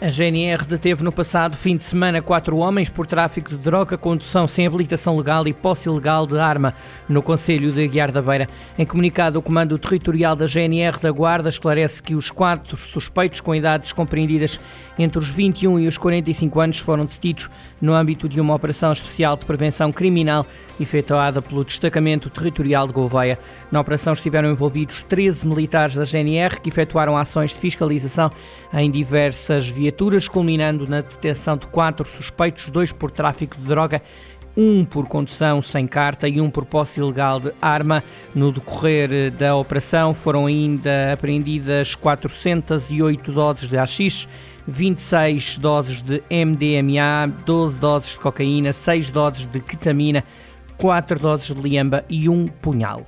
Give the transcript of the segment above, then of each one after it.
A GNR deteve no passado fim de semana quatro homens por tráfico de droga, condução sem habilitação legal e posse ilegal de arma no Conselho de Aguiar da Beira. Em comunicado, o Comando Territorial da GNR da Guarda esclarece que os quatro suspeitos com idades compreendidas entre os 21 e os 45 anos foram detidos no âmbito de uma operação especial de prevenção criminal efetuada pelo Destacamento Territorial de Gouveia. Na operação estiveram envolvidos 13 militares da GNR que efetuaram ações de fiscalização em diversas vias viaturas, culminando na detenção de quatro suspeitos, dois por tráfico de droga um por condução sem carta e um por posse ilegal de arma. No decorrer da operação foram ainda apreendidas 408 doses de AX, 26 doses de MDMA, 12 doses de cocaína, 6 doses de ketamina, 4 doses de liamba e um punhal.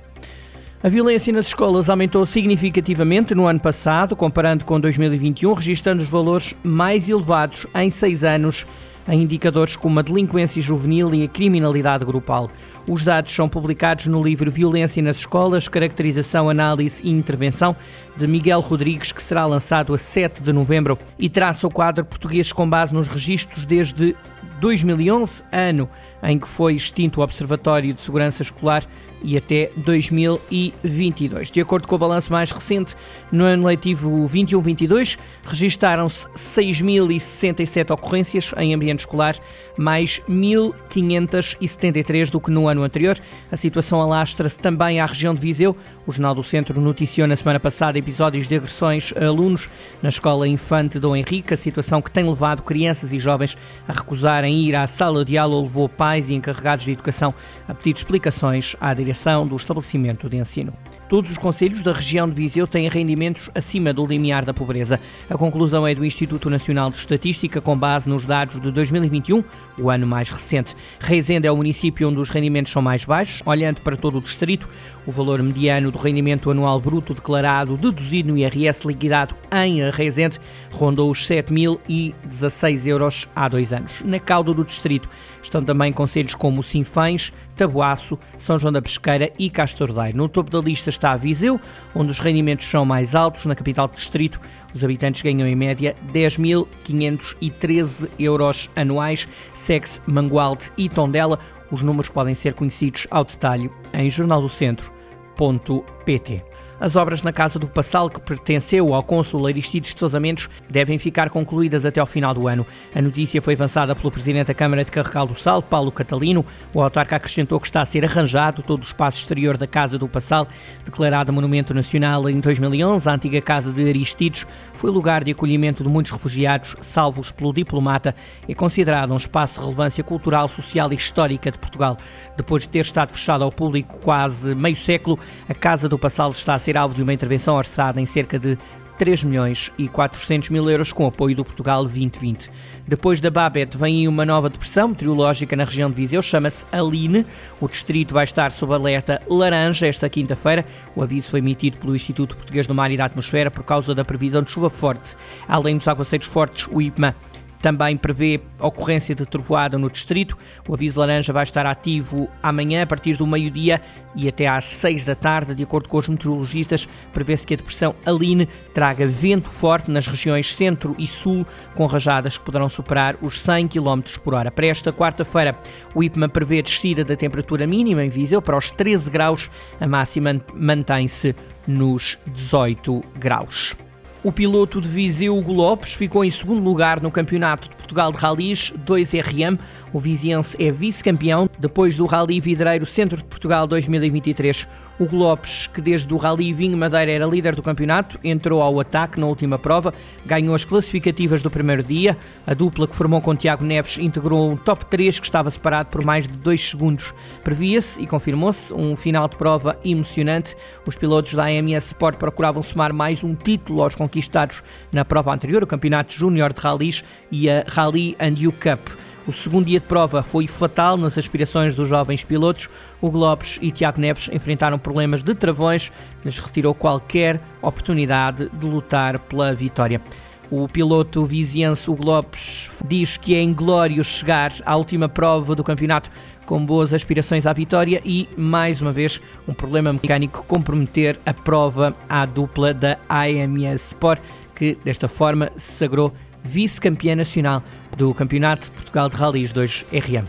A violência nas escolas aumentou significativamente no ano passado, comparando com 2021, registrando os valores mais elevados em seis anos em indicadores como a delinquência juvenil e a criminalidade grupal. Os dados são publicados no livro Violência nas Escolas, Caracterização, Análise e Intervenção, de Miguel Rodrigues, que será lançado a 7 de novembro e traça o quadro português com base nos registros desde 2011, ano em que foi extinto o Observatório de Segurança Escolar, e até 2022. De acordo com o balanço mais recente, no ano letivo 21-22, registaram-se 6.067 ocorrências em ambiente escolar, mais 1.573 do que no ano anterior. A situação alastra-se também à região de Viseu. O Jornal do Centro noticiou na semana passada episódios de agressões a alunos na Escola Infante Dom Henrique, a situação que tem levado crianças e jovens a recusarem ir à sala de aula levou pais e encarregados de educação a pedir explicações à direção do estabelecimento de ensino. Todos os conselhos da região de Viseu têm rendimentos acima do limiar da pobreza. A conclusão é do Instituto Nacional de Estatística, com base nos dados de 2021, o ano mais recente. Reisende é o município onde os rendimentos são mais baixos. Olhando para todo o distrito, o valor mediano do rendimento anual bruto declarado, deduzido no IRS liquidado em Reisende, rondou os 7.016 euros há dois anos. Na cauda do distrito estão também conselhos como Sinfães, Tabuaço, São João da Pesqueira e Castordeiro. No topo da lista está a Viseu, onde os rendimentos são mais altos. Na capital do distrito, os habitantes ganham em média 10.513 euros anuais. Segue-se Mangualde e Tondela. Os números podem ser conhecidos ao detalhe em jornaldocentro.pt. As obras na Casa do Passal, que pertenceu ao cônsul Aristides de Sousa Mendes, devem ficar concluídas até ao final do ano. A notícia foi avançada pelo Presidente da Câmara de Carregal do Sal, Paulo Catalino. O autarca acrescentou que está a ser arranjado todo o espaço exterior da Casa do Passal, declarada Monumento Nacional em 2011. A antiga Casa de Aristides foi lugar de acolhimento de muitos refugiados, salvos pelo diplomata, e considerada um espaço de relevância cultural, social e histórica de Portugal. Depois de ter estado fechado ao público quase meio século, a Casa do Passal está a ser ser alvo de uma intervenção orçada em cerca de 3 milhões e 400 mil euros com apoio do Portugal 2020. Depois da Babet vem uma nova depressão meteorológica na região de Viseu, chama-se Aline. O distrito vai estar sob alerta laranja esta quinta-feira. O aviso foi emitido pelo Instituto Português do Mar e da Atmosfera por causa da previsão de chuva forte. Além dos aguaceiros fortes, o IPMA também prevê ocorrência de trovoada no distrito. O aviso laranja vai estar ativo amanhã a partir do meio-dia e até às 6 da tarde. De acordo com os meteorologistas, prevê-se que a depressão Aline traga vento forte nas regiões centro e sul, com rajadas que poderão superar os 100 km por hora. Para esta quarta-feira, o IPMA prevê descida da temperatura mínima em Viseu para os 13 graus, a máxima mantém-se nos 18 graus. O piloto de Viseu, Hugo Lopes, ficou em segundo lugar no Campeonato de Portugal de Rallys 2RM. O viziense é vice-campeão depois do Rally Vidreiro Centro de Portugal 2023. Hugo Lopes, que desde o Rally Vinho Madeira era líder do campeonato, entrou ao ataque na última prova, ganhou as classificativas do primeiro dia. A dupla que formou com Tiago Neves integrou um top 3 que estava separado por mais de 2 segundos. Previa-se e confirmou-se um final de prova emocionante. Os pilotos da AMS Sport procuravam somar mais um título aos conquistados na prova anterior, o Campeonato Júnior de Rallys e a Rally and U Cup. O segundo dia de prova foi fatal nas aspirações dos jovens pilotos. Hugo Lopes e Tiago Neves enfrentaram problemas de travões, que lhes retirou qualquer oportunidade de lutar pela vitória. O piloto viziense Hugo Lopes diz que é inglório chegar à última prova do campeonato com boas aspirações à vitória e, mais uma vez, um problema mecânico comprometer a prova à dupla da AMS Sport, que desta forma se sagrou vice-campeã nacional do Campeonato de Portugal de Rallys 2 RM.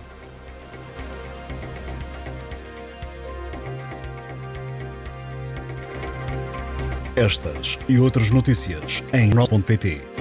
Estas e outras notícias em nó.pt